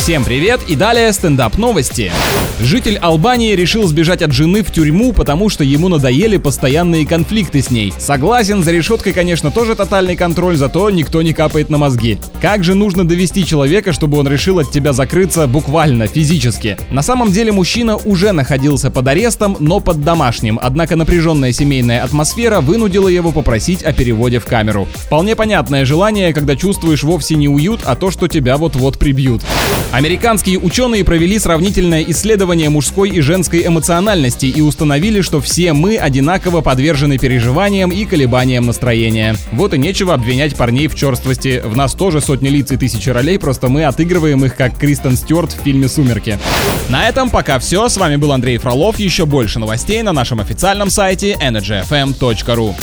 Всем привет и далее стендап новости. Житель Албании решил сбежать от жены в тюрьму, потому что ему надоели постоянные конфликты с ней. Согласен, за решеткой, конечно, тоже тотальный контроль, зато никто не капает на мозги. Как же нужно довести человека, чтобы он решил от тебя закрыться буквально, физически? На самом деле мужчина уже находился под арестом, но под домашним, однако напряженная семейная атмосфера вынудила его попросить о переводе в камеру. Вполне понятное желание, когда чувствуешь вовсе не уют, а то, что тебя вот-вот прибьют. Американские ученые провели сравнительное исследование мужской и женской эмоциональности и установили, что все мы одинаково подвержены переживаниям и колебаниям настроения. Вот и нечего обвинять парней в черствости. В нас тоже сотни лиц и тысячи ролей, просто мы отыгрываем их как Кристен Стюарт в фильме «Сумерки». На этом пока все. С вами был Андрей Фролов. Еще больше новостей на нашем официальном сайте energyfm.ru.